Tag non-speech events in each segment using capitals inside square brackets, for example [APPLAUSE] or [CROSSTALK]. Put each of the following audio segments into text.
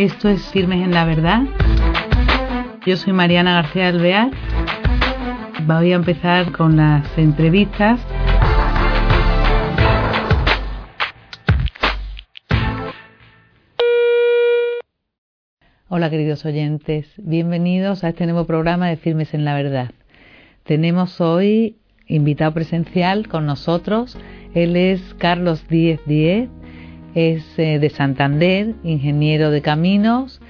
Esto es Firmes en la Verdad. Yo soy Mariana García Alvear. Voy a empezar con las entrevistas. Hola queridos oyentes, bienvenidos a este nuevo programa de Firmes en la Verdad. Tenemos hoy invitado presencial con nosotros, él es Carlos Díez Díez, es eh, de Santander, ingeniero de caminos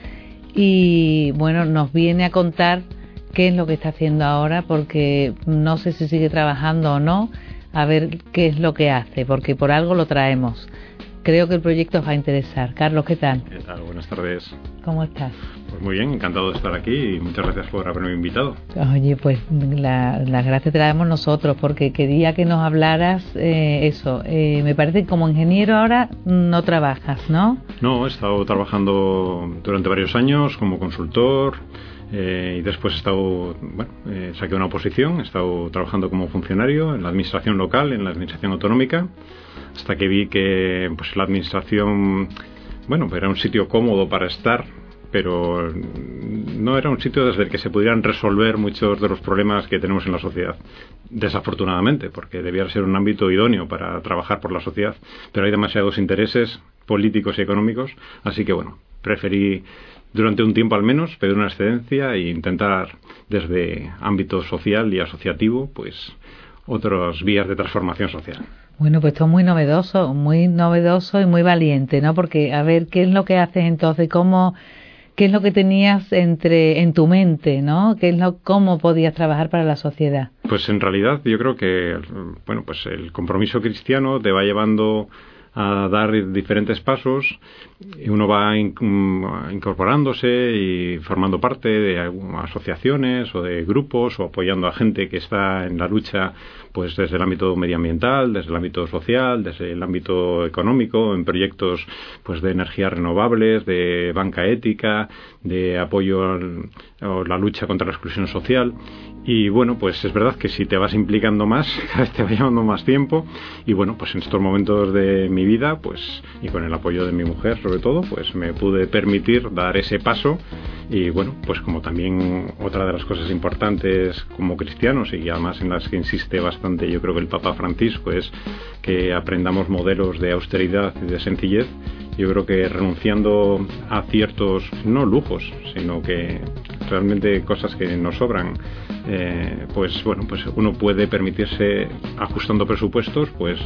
y bueno, nos viene a contar qué es lo que está haciendo ahora porque no sé si sigue trabajando o no, a ver qué es lo que hace, porque por algo lo traemos creo que el proyecto os va a interesar. Carlos, ¿qué tal? ¿Qué tal? Buenas tardes. ¿Cómo estás? Pues muy bien, encantado de estar aquí y muchas gracias por haberme invitado. Oye, pues las gracias te las damos nosotros porque quería que nos hablaras eh, eso. Eh, me parece que como ingeniero ahora no trabajas, ¿no? No, he estado trabajando durante varios años como consultor. Eh, y después he estado, bueno, saqué una oposición, he estado trabajando como funcionario en la administración local, en la administración autonómica hasta que vi que pues la administración bueno era un sitio cómodo para estar pero no era un sitio desde el que se pudieran resolver muchos de los problemas que tenemos en la sociedad. Desafortunadamente, porque debía ser un ámbito idóneo para trabajar por la sociedad, pero hay demasiados intereses políticos y económicos, así que bueno, preferí durante un tiempo al menos pedir una excedencia e intentar desde ámbito social y asociativo, pues otras vías de transformación social. Bueno, pues esto es muy novedoso, muy novedoso y muy valiente, ¿no? Porque, a ver, ¿qué es lo que haces entonces? ¿Cómo, qué es lo que tenías entre, en tu mente, ¿no? ¿Qué es lo, cómo podías trabajar para la sociedad? Pues en realidad yo creo que, bueno, pues el compromiso cristiano te va llevando a dar diferentes pasos uno va incorporándose y formando parte de asociaciones o de grupos o apoyando a gente que está en la lucha pues desde el ámbito medioambiental, desde el ámbito social, desde el ámbito económico, en proyectos pues de energías renovables, de banca ética, de apoyo a la lucha contra la exclusión social. Y bueno, pues es verdad que si te vas implicando más, [LAUGHS] cada vez te va llevando más tiempo. Y bueno, pues en estos momentos de mi vida, pues, y con el apoyo de mi mujer sobre todo, pues me pude permitir dar ese paso. Y bueno, pues como también otra de las cosas importantes como cristianos y además en las que insiste bastante yo creo que el Papa Francisco es que aprendamos modelos de austeridad y de sencillez. Yo creo que renunciando a ciertos, no lujos, sino que realmente cosas que nos sobran, eh, pues bueno, pues uno puede permitirse, ajustando presupuestos, pues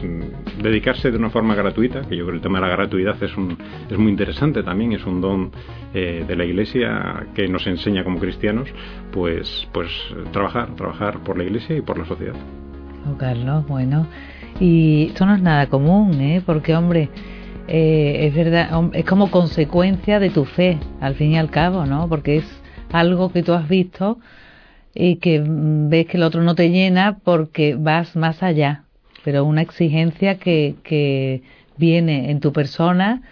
dedicarse de una forma gratuita, que yo creo que el tema de la gratuidad es, un, es muy interesante también, es un don eh, de la Iglesia que nos enseña como cristianos, pues, pues trabajar, trabajar por la Iglesia y por la sociedad. Carlos, bueno. Y esto no es nada común, ¿eh? Porque, hombre, eh, es verdad, es como consecuencia de tu fe, al fin y al cabo, ¿no? Porque es algo que tú has visto y que ves que el otro no te llena porque vas más allá, pero una exigencia que, que viene en tu persona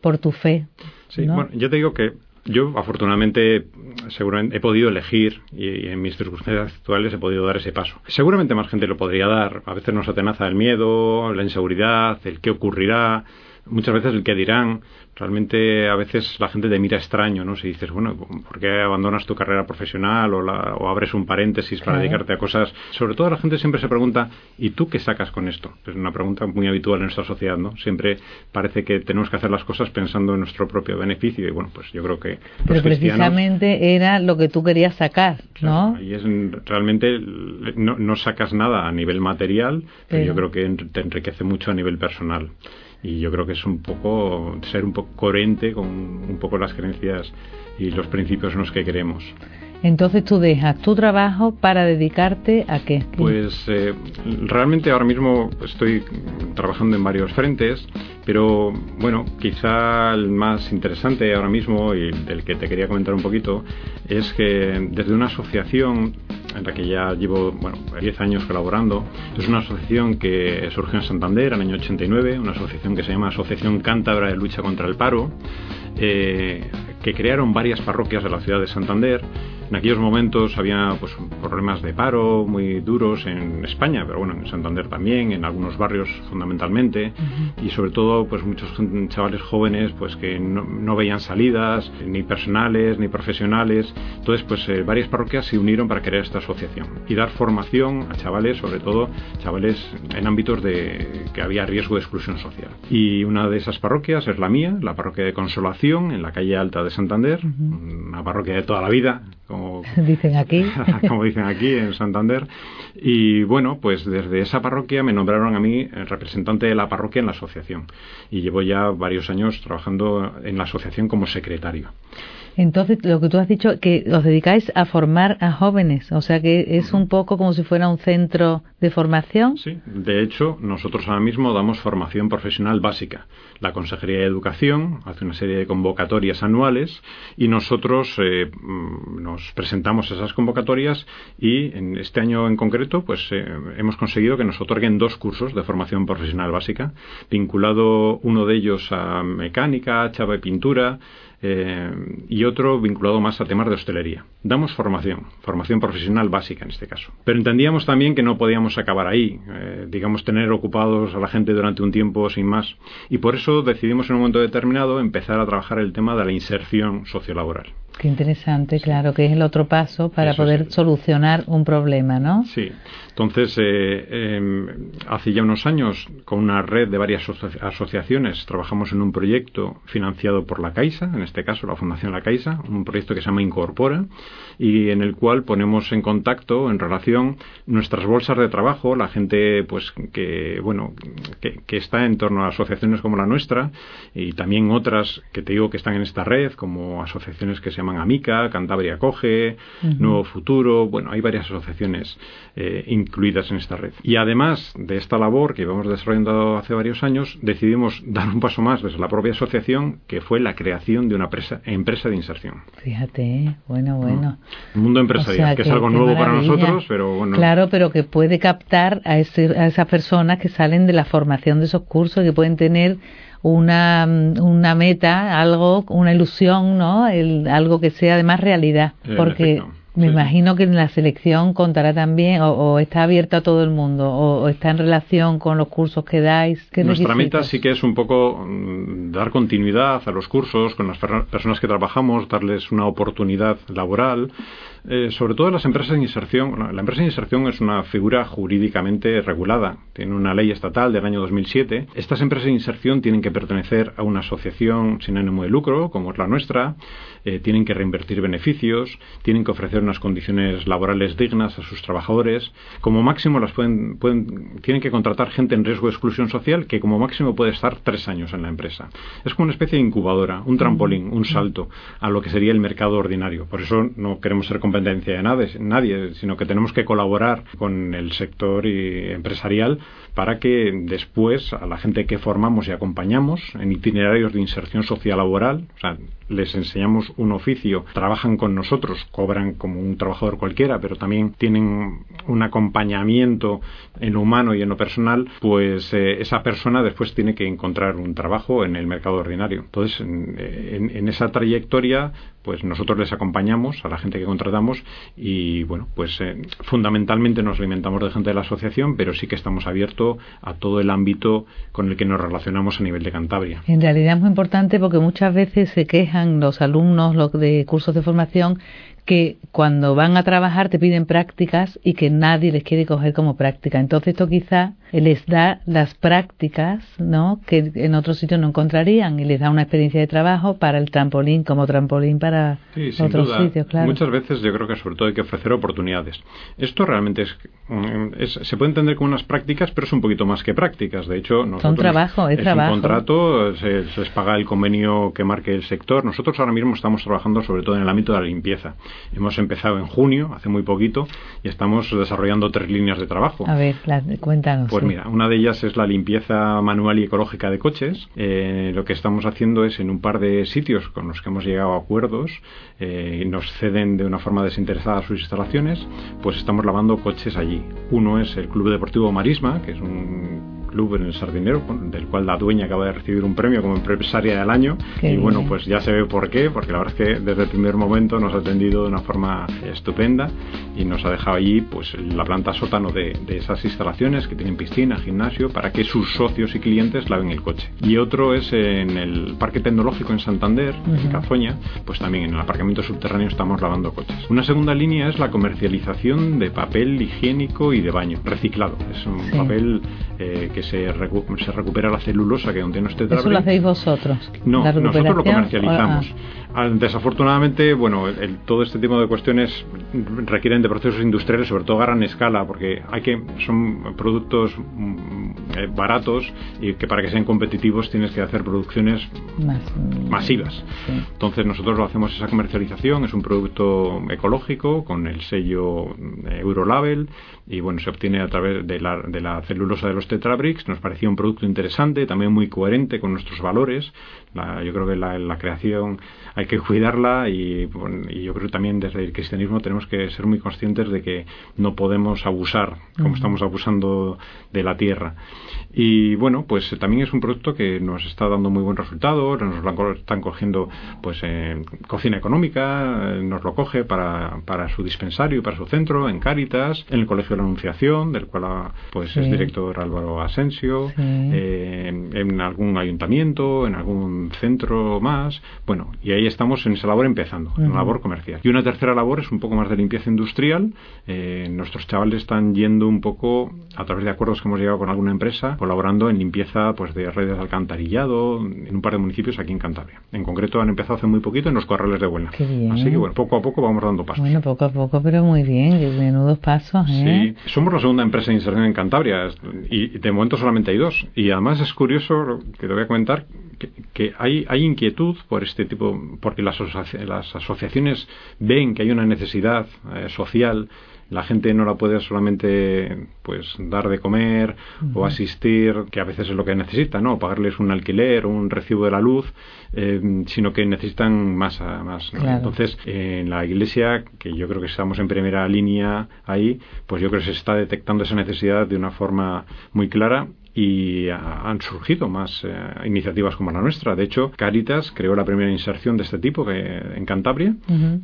por tu fe. Sí, bueno, yo te digo que yo, afortunadamente, seguramente he podido elegir y, en mis circunstancias actuales he podido dar ese paso. Seguramente más gente lo podría dar. A veces nos atenaza el miedo, la inseguridad, el qué ocurrirá, muchas veces el que dirán realmente a veces la gente te mira extraño, ¿no? Si dices, bueno, ¿por qué abandonas tu carrera profesional o, la, o abres un paréntesis para dedicarte a cosas? Sobre todo la gente siempre se pregunta, ¿y tú qué sacas con esto? Es una pregunta muy habitual en nuestra sociedad, ¿no? Siempre parece que tenemos que hacer las cosas pensando en nuestro propio beneficio y bueno, pues yo creo que... Pero precisamente era lo que tú querías sacar, ¿no? y es realmente no, no, sacas nada a nivel material, pero yo creo que te enriquece mucho a nivel personal y yo creo que es un poco ser un poco coherente con un poco las creencias y los principios en los que creemos. Entonces tú dejas tu trabajo para dedicarte a qué? Pues eh, realmente ahora mismo estoy trabajando en varios frentes, pero bueno, quizá el más interesante ahora mismo y del que te quería comentar un poquito es que desde una asociación en la que ya llevo bueno, 10 años colaborando, es una asociación que surgió en Santander en el año 89, una asociación que se llama Asociación Cántabra de Lucha contra el Paro, eh, que crearon varias parroquias de la ciudad de Santander en aquellos momentos había pues, problemas de paro muy duros en España, pero bueno, en Santander también, en algunos barrios fundamentalmente, y sobre todo pues muchos chavales jóvenes pues que no, veían salidas, ni personales, ni profesionales. Entonces, pues eh, varias parroquias se unieron para crear esta asociación y dar formación a chavales, sobre todo chavales en ámbitos de que había riesgo de exclusión social. Y una de esas parroquias es la mía, la parroquia de Consolación, en la calle Alta de Santander, una parroquia de toda la vida, como [LAUGHS] dicen aquí. [LAUGHS] como dicen aquí en Santander. Y bueno, pues desde esa parroquia me nombraron a mí representante de la parroquia en la asociación. Y llevo ya varios años trabajando en la asociación como secretario. Entonces, lo que tú has dicho, que os dedicáis a formar a jóvenes, o sea que es un poco como si fuera un centro de formación. Sí, de hecho, nosotros ahora mismo damos formación profesional básica. La Consejería de Educación hace una serie de convocatorias anuales y nosotros eh, mm, nos presentamos esas convocatorias y en este año en concreto, pues eh, hemos conseguido que nos otorguen dos cursos de formación profesional básica, vinculado uno de ellos a mecánica, chava y pintura, eh, y otro vinculado más a temas de hostelería. Damos formación, formación profesional básica en este caso. Pero entendíamos también que no podíamos acabar ahí, eh, digamos, tener ocupados a la gente durante un tiempo sin más. Y por eso decidimos en un momento determinado empezar a trabajar el tema de la inserción sociolaboral. Qué interesante, claro, que es el otro paso para poder solucionar un problema, ¿no? Sí. Entonces, eh, em, hace ya unos años, con una red de varias asociaciones, trabajamos en un proyecto financiado por la Caixa, en este caso la Fundación La Caixa, un proyecto que se llama Incorpora, y en el cual ponemos en contacto, en relación, nuestras bolsas de trabajo, la gente, pues, que, bueno, que, que está en torno a asociaciones como la nuestra, y también otras que te digo que están en esta red, como asociaciones que se llaman Amica, Cantabria Coge, Nuevo Futuro, bueno, hay varias asociaciones eh, incluidas en esta red. Y además de esta labor que íbamos desarrollando hace varios años, decidimos dar un paso más desde la propia asociación, que fue la creación de una empresa, de inserción. Fíjate, bueno, bueno. Un mundo empresarial, que, es algo nuevo para nosotros, pero bueno. Claro, pero que puede captar a, a esas personas que salen de la formación de esos cursos, que pueden tener una, una meta, algo, una ilusión, ¿no? El, algo que sea además realidad. porque me imagino que en la selección contará también, o, está abierta a todo el mundo, o, está en relación con los cursos que dais. Nuestra meta sí que es un poco mm, dar continuidad a los cursos con las personas que trabajamos, darles una oportunidad laboral eh, sobre todo las empresas de inserción. La empresa de inserción es una figura jurídicamente regulada. Tiene una ley estatal del año 2007. Estas empresas de inserción tienen que pertenecer a una asociación sin ánimo de lucro, como es la nuestra. Eh, tienen que reinvertir beneficios. Tienen que ofrecer unas condiciones laborales dignas a sus trabajadores. Como máximo, las pueden, pueden, tienen que contratar gente en riesgo de exclusión social que como máximo puede estar tres años en la empresa. Es como una especie de incubadora, un trampolín, un salto a lo que sería el mercado ordinario. Por eso no queremos ser competencia de nadie, nadie, sino que tenemos que colaborar con el sector empresarial para que después a la gente que formamos y acompañamos en itinerarios de inserción social laboral, o sea, les enseñamos un oficio, trabajan con nosotros, cobran como un trabajador cualquiera, pero también tienen un acompañamiento en lo humano y en lo personal, pues eh, esa persona después tiene que encontrar un trabajo en el mercado ordinario. Entonces, en, esa trayectoria, pues nosotros les acompañamos a la gente que contratamos y, bueno, pues eh, fundamentalmente nos alimentamos de gente de la asociación, pero sí que estamos abiertos a todo el ámbito con el que nos relacionamos a nivel de Cantabria. En realidad es muy importante porque muchas veces se quejan los alumnos los de cursos de formación que cuando van a trabajar te piden prácticas y que nadie les quiere coger como práctica. Entonces esto quizá les da las prácticas ¿no? que en otros sitios no encontrarían y les da una experiencia de trabajo para el trampolín, como trampolín para otros sitios. Claro. Muchas veces yo creo que sobre todo hay que ofrecer oportunidades. Esto realmente es, se puede entender como unas prácticas, pero es un poquito más que prácticas. De hecho, nosotros, Son trabajo, es, trabajo. un contrato, se, se les paga el convenio que marque el sector. Nosotros ahora mismo estamos trabajando sobre todo en el ámbito de la limpieza. Hemos empezado en junio, hace muy poquito, y estamos desarrollando tres líneas de trabajo. A ver, cuéntanos. Pues mira, una de ellas es la limpieza manual y ecológica de coches. Eh, lo que estamos haciendo es en un par de sitios con los que hemos llegado a acuerdos eh, y nos ceden de una forma desinteresada sus instalaciones, pues estamos lavando coches allí. Uno es el Club Deportivo Marisma, que es un club en el Sardinero, del cual la dueña acaba de recibir un premio como empresaria del año. y bueno, pues ya se ve por qué, porque la verdad es que desde el primer momento nos ha atendido de una forma estupenda y nos ha dejado allí pues la planta sótano de, esas instalaciones que tienen piscina, gimnasio, para que sus socios y clientes laven el coche. Y otro es en el Parque Tecnológico en Santander, en Cazoña, pues también en el aparcamiento subterráneo estamos lavando coches. Una segunda línea es la comercialización de papel higiénico y de baño reciclado. Es un papel eh, que se, se, recupera la celulosa que contiene este ¿Eso lo hacéis vosotros? No, nosotros lo comercializamos. Ah. Desafortunadamente, bueno, todo este tipo de cuestiones requieren de procesos industriales, sobre todo a gran escala, porque hay que son productos mm, eh, baratos y que para que sean competitivos tienes que hacer producciones mm, masivas. Entonces nosotros lo hacemos esa comercialización, es un producto ecológico con el sello eh, Eurolabel y bueno, se obtiene a través de la, de la celulosa de los Tetrabricks. Nos parecía un producto interesante, también muy coherente con nuestros valores. yo creo que la, la, creación hay que cuidarla y, y, yo creo que también desde el cristianismo tenemos que ser muy conscientes de que no podemos abusar como estamos abusando de la tierra. Y bueno, pues también es un producto que nos está dando muy buen resultado, nos lo están cogiendo pues en cocina económica, nos lo coge para, para su dispensario y para su centro, en Cáritas, en el Colegio de la Anunciación, del cual pues es director Álvaro Asensio, eh, en algún ayuntamiento, en algún centro más, bueno, y ahí estamos en esa labor empezando, en la labor comercial. Y una tercera labor es un poco más de limpieza industrial, eh, nuestros chavales están yendo un poco a través de acuerdos que hemos llegado con alguna empresa, colaborando en limpieza pues de redes de alcantarillado en un par de municipios aquí en Cantabria. En concreto han empezado hace muy poquito en los corrales de Buena. Así que bueno, poco a poco vamos dando pasos. Bueno, poco a poco, pero muy bien, menudos pasos. ¿eh? Sí, somos la segunda empresa de inserción en Cantabria y de momento solamente hay dos. Y además es curioso que te voy a comentar que, hay, hay inquietud por este tipo, porque las, las asociaciones ven que hay una necesidad eh, social la gente no la puede solamente pues dar de comer o asistir, que a veces es lo que necesita, ¿no? Pagarles un alquiler o un recibo de la luz, eh, sino que necesitan más. más Entonces, en la iglesia, que yo creo que estamos en primera línea ahí, pues yo creo que se está detectando esa necesidad de una forma muy clara y han surgido más eh, iniciativas como la nuestra. De hecho, Caritas creó la primera inserción de este tipo que, en Cantabria,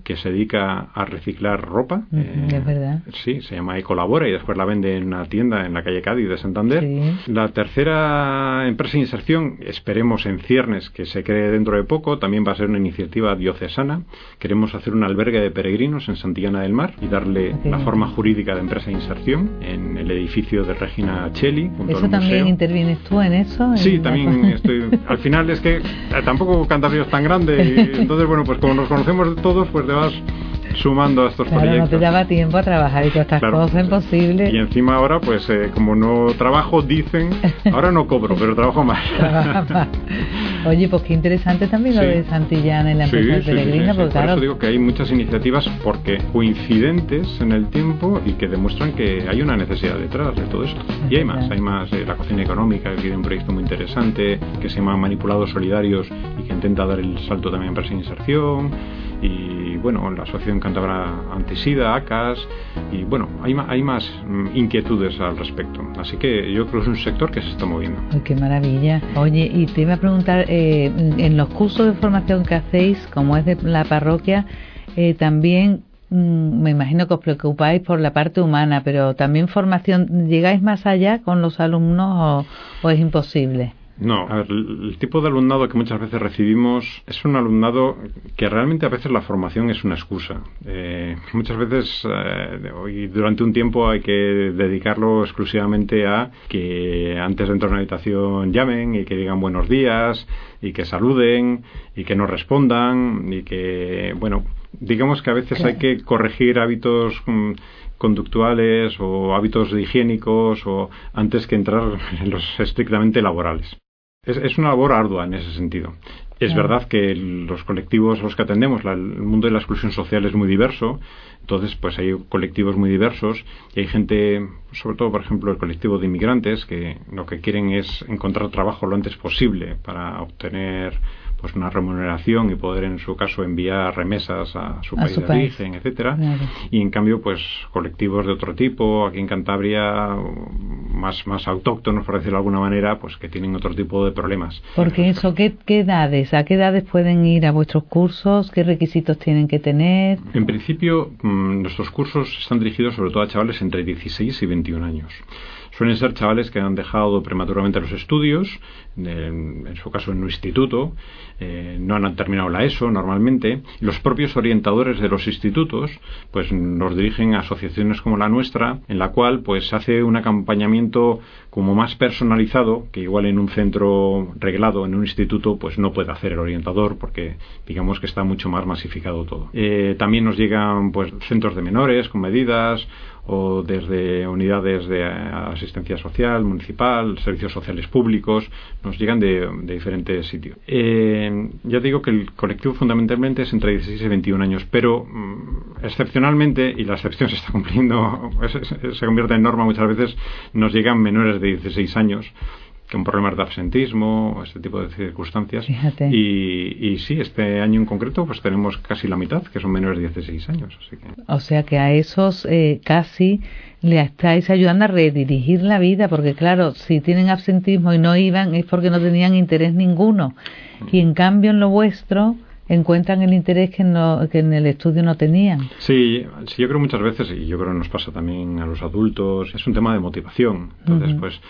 que se dedica a reciclar ropa. Eh, verdad. Sí, se llama Ecolabora y después la vende en una tienda en la calle Cádiz de Santander. La tercera empresa de inserción, esperemos en ciernes, que se cree dentro de poco, también va a ser una iniciativa diocesana. Queremos hacer un albergue de peregrinos en Santillana del Mar y darle la forma jurídica de empresa de inserción en el edificio de Regina Cheli, junto al intervienes tú en eso? Sí, también [LAUGHS] estoy. Al final es que eh, tampoco Cantabria es tan grande y [LAUGHS] entonces, bueno, pues como nos conocemos todos, pues te vas sumando a estos claro, proyectos. no te daba tiempo a trabajar y todas estas cosas imposibles. Y encima ahora, pues eh, como no trabajo, dicen, [LAUGHS] ahora no cobro, pero trabajo más. Oye, pues qué interesante también lo de Santillana en la empresa de Peregrina, porque Por eso digo que hay muchas iniciativas porque coincidentes en el tiempo y que demuestran que hay una necesidad detrás de todo esto. y hay más, hay más. Eh, la cocina económica, que tiene un proyecto muy interesante, que se llama Manipulados Solidarios y que intenta dar el salto también para esa inserción. Y bueno, la Asociación Cantabra Antisida, ACAS, y bueno, hay, hay más mm, inquietudes al respecto. Así que yo creo que es un sector que se está moviendo. qué maravilla. Oye, y te iba a preguntar, eh, en los cursos de formación que hacéis, como es de la parroquia, eh, también mm, me imagino que os preocupáis por la parte humana, pero también formación, ¿llegáis más allá con los alumnos o es imposible? No, a ver, el tipo de alumnado que muchas veces recibimos es un alumnado que realmente a veces la formación es una excusa. Eh, muchas veces eh, durante un tiempo hay que dedicarlo exclusivamente a que antes de entrar a una habitación llamen y que digan buenos días y que saluden y que no respondan y que, bueno, digamos que a veces hay que corregir hábitos mm, conductuales o hábitos higiénicos o antes que entrar en los estrictamente laborales. Es, una labor ardua en ese sentido. Es verdad que los colectivos a los que atendemos, el mundo de la exclusión social es muy diverso, entonces pues hay colectivos muy diversos y hay gente, sobre todo por ejemplo el colectivo de inmigrantes, que lo que quieren es encontrar trabajo lo antes posible para obtener pues una remuneración y poder en su caso enviar remesas a su país de origen, etcétera. Y en cambio, pues colectivos de otro tipo, aquí en Cantabria, más, más autóctonos, por decirlo de alguna manera, pues que tienen otro tipo de problemas. Porque eso, ¿qué, ¿qué edades? ¿A qué edades pueden ir a vuestros cursos? ¿Qué requisitos tienen que tener? En principio, mm, nuestros cursos están dirigidos sobre todo a chavales entre 16 y 21 años. Suelen ser chavales que han dejado prematuramente los estudios, en, su caso en un instituto, eh, no han terminado la ESO normalmente. Los propios orientadores de los institutos pues nos dirigen a asociaciones como la nuestra, en la cual pues se hace un acompañamiento como más personalizado, que igual en un centro reglado, en un instituto, pues no puede hacer el orientador, porque digamos que está mucho más masificado todo. Eh, también nos llegan pues centros de menores con medidas o desde unidades de asistencia social, municipal, servicios sociales públicos, nos llegan de, diferentes sitios. Eh, ya digo que el colectivo fundamentalmente es entre 16 y 21 años, pero mm, excepcionalmente, y la excepción se está cumpliendo, [LAUGHS] se convierte en norma muchas veces, nos llegan menores de 16 años con problemas de absentismo, este tipo de circunstancias. Y, y, sí, este año en concreto pues tenemos casi la mitad, que son menores de 16 años. O sea que a esos eh, casi le estáis ayudando a redirigir la vida, porque claro, si tienen absentismo y no iban es porque no tenían interés ninguno. Y en cambio en lo vuestro encuentran el interés que, no, que en el estudio no tenían. Sí, sí, yo creo muchas veces, y yo creo que nos pasa también a los adultos, es un tema de motivación. Entonces, pues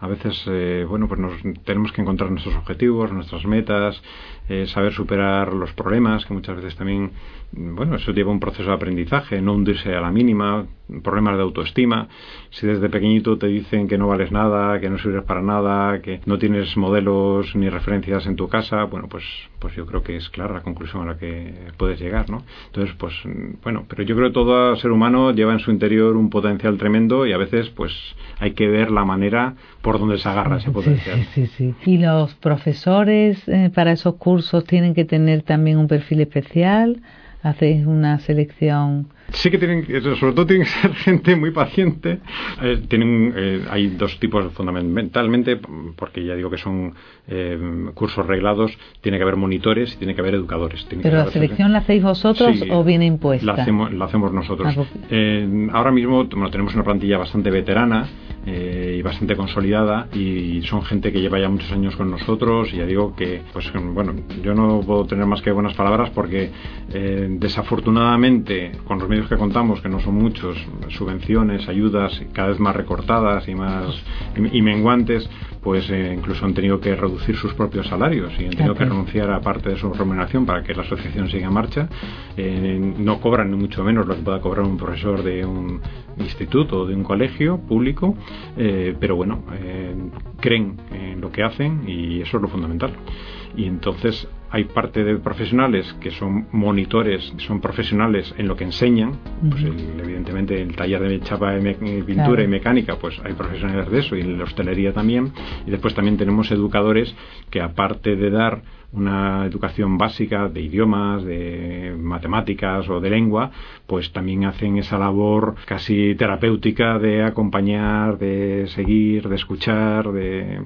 a veces, eh, bueno, pues nos, tenemos que encontrar nuestros objetivos, nuestras metas, eh, saber superar los problemas, que muchas veces también, bueno, eso lleva un proceso de aprendizaje, no hundirse a la mínima, problemas de autoestima. Si desde pequeñito te dicen que no vales nada, que no sirves para nada, que no tienes modelos ni referencias en tu casa, bueno, pues, pues yo creo que es clara la conclusión a la que puedes llegar, ¿no? Entonces, pues, bueno, pero yo creo que todo ser humano lleva en su interior un potencial tremendo y a veces, pues, hay que ver la manera por donde se agarra ese potencial. Sí, sí, sí. ¿Y los profesores eh, para esos cursos tienen que tener también un perfil especial? ¿Hacéis una selección? Sí que tienen, sobre todo tienen que ser [LAUGHS] gente muy paciente. Eh, tienen, eh, hay dos tipos fundamentalmente, porque ya digo que son eh, cursos reglados, tiene que haber monitores y tiene que haber educadores. ¿Pero la selección la hacéis vosotros o viene impuesta? La hacemos, la hacemos nosotros. Ah, pues ahora mismo tenemos una plantilla bastante veterana y bastante consolidada y son gente que lleva ya muchos años con nosotros y ya digo que, pues bueno, yo no puedo tener más que buenas palabras porque desafortunadamente con los que contamos, que no son muchos, subvenciones, ayudas cada vez más recortadas y más y, menguantes, pues eh, incluso han tenido que reducir sus propios salarios y han tenido que renunciar a parte de su remuneración para que la asociación siga en marcha. Eh, no cobran ni mucho menos lo que pueda cobrar un profesor de un instituto o de un colegio público, eh, pero bueno, creen en lo que hacen y eso es lo fundamental. Y entonces hay parte de profesionales que son monitores, son profesionales en lo que enseñan, pues evidentemente el taller de chapa de pintura y mecánica, pues hay profesionales de eso y en la hostelería también, y después también tenemos educadores que aparte de dar una educación básica de idiomas, de matemáticas o de lengua, pues también hacen esa labor casi terapéutica de acompañar, de seguir, de escuchar, de,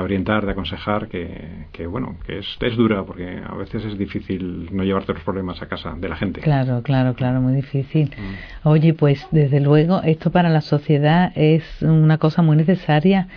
orientar, de aconsejar, que, bueno, que es, es, dura porque a veces es difícil no llevarte los problemas a casa de la gente. Claro, claro, claro, muy difícil. Mm. Oye, pues desde luego esto para la sociedad es una cosa muy necesaria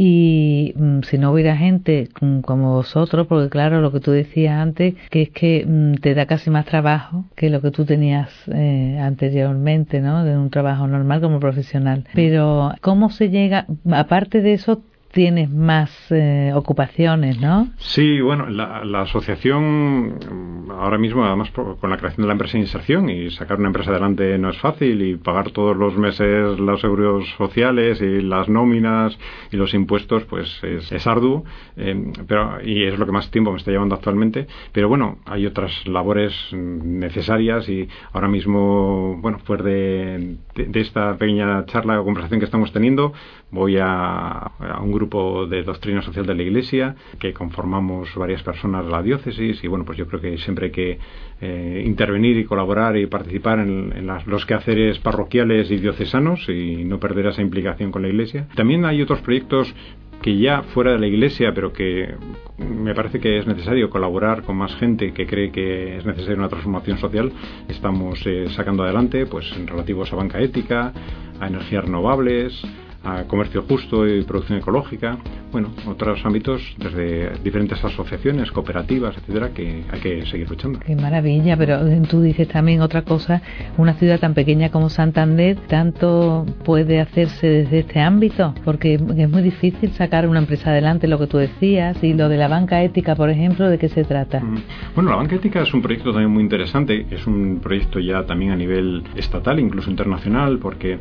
y mm, si no hubiera gente mm, como vosotros, porque claro, lo que tú decías antes, que es que mm, te da casi más trabajo que lo que tú tenías eh, anteriormente, ¿no? De un trabajo normal como profesional. Pero, ¿cómo se llega, aparte de eso, tienes más eh, ocupaciones, ¿no? Sí, bueno, la, asociación ahora mismo, además con la creación de la empresa de inserción y sacar una empresa adelante no es fácil y pagar todos los meses los seguros sociales y las nóminas y los impuestos, pues es, arduo, eh, pero y es lo que más tiempo me está llevando actualmente. Pero bueno, hay otras labores necesarias y ahora mismo, bueno, pues de, de, esta pequeña charla o conversación que estamos teniendo, voy a, a un grupo de doctrina social de la Iglesia que conformamos varias personas de la diócesis y bueno, pues yo creo que siempre hay que eh, intervenir y colaborar y participar en, los quehaceres parroquiales y diocesanos y no perder esa implicación con la Iglesia. También hay otros proyectos que ya fuera de la Iglesia, pero que me parece que es necesario colaborar con más gente que cree que es necesaria una transformación social, estamos eh, sacando adelante, pues en relativos a banca ética, a energías renovables, a comercio justo y producción ecológica, bueno, otros ámbitos desde diferentes asociaciones, cooperativas, etcétera, que hay que seguir luchando. Qué maravilla, pero tú dices también otra cosa, una ciudad tan pequeña como Santander, tanto puede hacerse desde este ámbito, porque es muy difícil sacar una empresa adelante, lo que tú decías, y lo de la banca ética, por ejemplo, ¿de qué se trata? Mm. Bueno, la banca ética es un proyecto también muy interesante, es un proyecto ya también a nivel estatal, incluso internacional, porque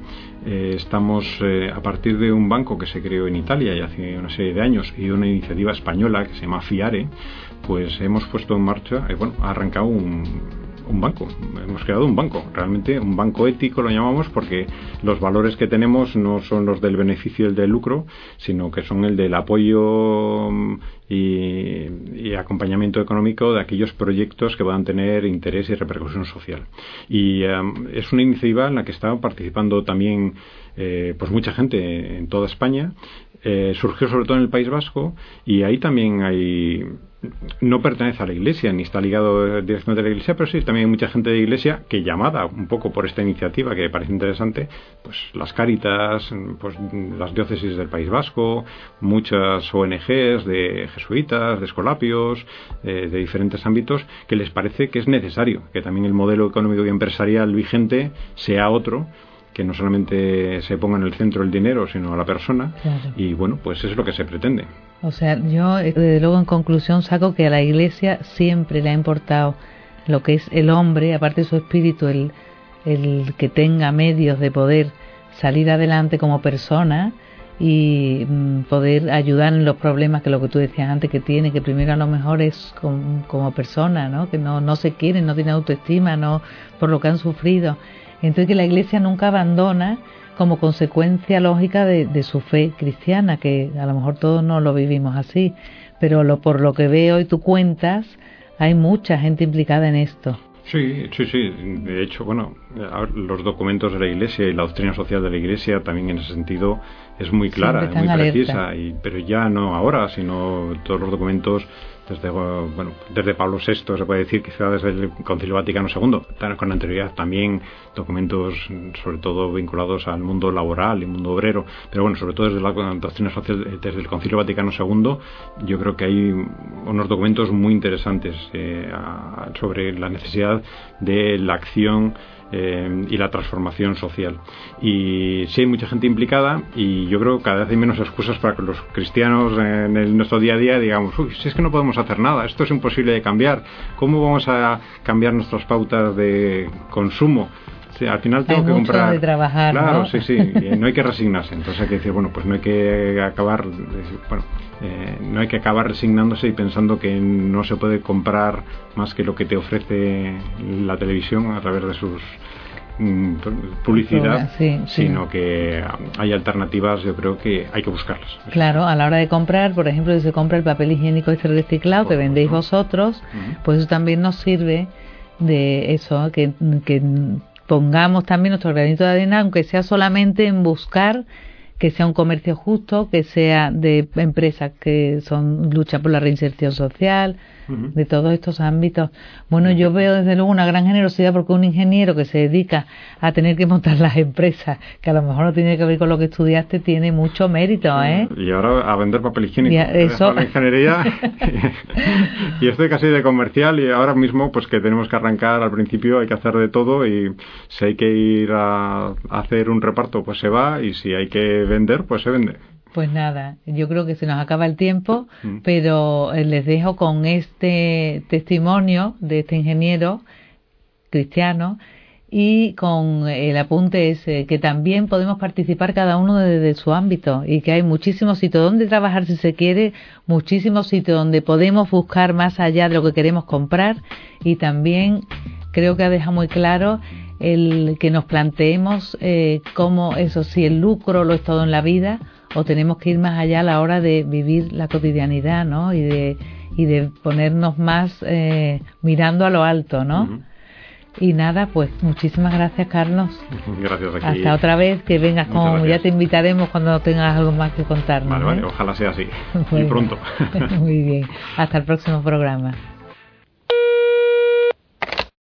eh, estamos eh, a partir de un banco que se creó en Italia y hace una serie de años y una iniciativa española que se llama FIARE, pues hemos puesto en marcha, eh, bueno, ha arrancado un, un banco, hemos creado un banco, realmente un banco ético lo llamamos porque los valores que tenemos no son los del beneficio y el del lucro, sino que son el del apoyo mm, y, acompañamiento económico de aquellos proyectos que puedan tener interés y repercusión social. Y em, es una iniciativa en la que está participando también eh, pues mucha gente en toda España. Eh, surgió sobre todo en el País Vasco y ahí también hay no pertenece a la iglesia ni está ligado directamente a la iglesia, pero sí también hay mucha gente de iglesia que llamada un poco por esta iniciativa que parece interesante, pues las Cáritas, pues las diócesis del País Vasco, muchas ONGs de jesuitas, de escolapios, eh, de diferentes ámbitos, que les parece que es necesario que también el modelo económico y empresarial vigente sea otro que no solamente se ponga en el centro el dinero, sino a la persona. Y bueno, pues eso es lo que se pretende. O sea, yo eh, desde luego en conclusión saco que a la Iglesia siempre le ha importado lo que es el hombre, aparte de su espíritu, el, el que tenga medios de poder salir adelante como persona y mm, poder ayudar en los problemas que lo que tú decías antes que tiene, que primero a lo mejor es como, como persona, ¿no? que no, no se quieren, no tienen autoestima, no por lo que han sufrido. Entonces que la Iglesia nunca abandona como consecuencia lógica de, su fe cristiana, que a lo mejor todos no lo vivimos así, pero lo, por lo que veo y tú cuentas, hay mucha gente implicada en esto. Sí, sí, sí. De hecho, bueno, los documentos de la Iglesia y la doctrina social de la Iglesia también en ese sentido es muy clara, es muy precisa, y, pero ya no ahora, sino todos los documentos desde, bueno, desde Pablo VI se puede decir, quizá desde el Concilio Vaticano II, con anterioridad también documentos sobre todo vinculados al mundo laboral y mundo obrero, pero bueno, sobre todo desde la doctrina social, desde el Concilio Vaticano II, yo creo que hay unos documentos muy interesantes eh, sobre la necesidad de la acción eh, y la transformación social. Y sí hay mucha gente implicada y yo creo que cada vez hay menos excusas para que los cristianos en nuestro día a día digamos, uy, si es que no podemos hacer nada, esto es imposible de cambiar, ¿cómo vamos a cambiar nuestras pautas de consumo? Al final tengo que comprar. De trabajar, claro, sí, sí. no hay que resignarse. Entonces hay que decir, bueno, pues no hay que acabar. Bueno, eh, no hay que acabar resignándose y pensando que no se puede comprar más que lo que te ofrece la televisión a través de sus mm, publicidad, sino que hay alternativas, yo creo que hay que buscarlas. Claro, a la hora de comprar, por ejemplo, si se compra el papel higiénico este reciclado que vendéis vosotros, pues eso también nos sirve de eso, que, que pongamos también nuestro granito de arena, aunque sea solamente en buscar que sea un comercio justo, que sea de empresas que son lucha por la reinserción social, de todos estos ámbitos. Bueno, yo veo desde luego una gran generosidad porque un ingeniero que se dedica a tener que montar las empresas, que a lo mejor no tiene que ver con lo que estudiaste, tiene mucho mérito, ¿eh? Y ahora a vender papel higiénico. Y eso... La ingeniería [LAUGHS] [LAUGHS] y estoy casi de comercial y ahora mismo pues que tenemos que arrancar al principio hay que hacer de todo y si hay que ir a hacer un reparto pues se va y si hay que vender pues se vende. Pues nada, yo creo que se nos acaba el tiempo, mm. pero eh, les dejo con este testimonio de este ingeniero cristiano y con el apunte ese, que también podemos participar cada uno desde su ámbito y que hay muchísimos sitios donde trabajar si se quiere, muchísimos sitios donde podemos buscar más allá de lo que queremos comprar y también creo que ha dejado muy claro el que nos planteemos eh, cómo eso, si el lucro lo es todo en la vida o tenemos que ir más allá a la hora de vivir la cotidianidad, ¿no? Y de, y de ponernos más eh, mirando a lo alto, ¿no? Y nada, pues muchísimas gracias, Carlos. [LAUGHS] Gracias. Hasta otra vez, que vengas con. Ya te invitaremos cuando tengas algo más que contarnos. Vale, vale, ¿eh? ojalá sea así. [LAUGHS] Muy pronto. [LAUGHS] Muy bien. Hasta el próximo programa.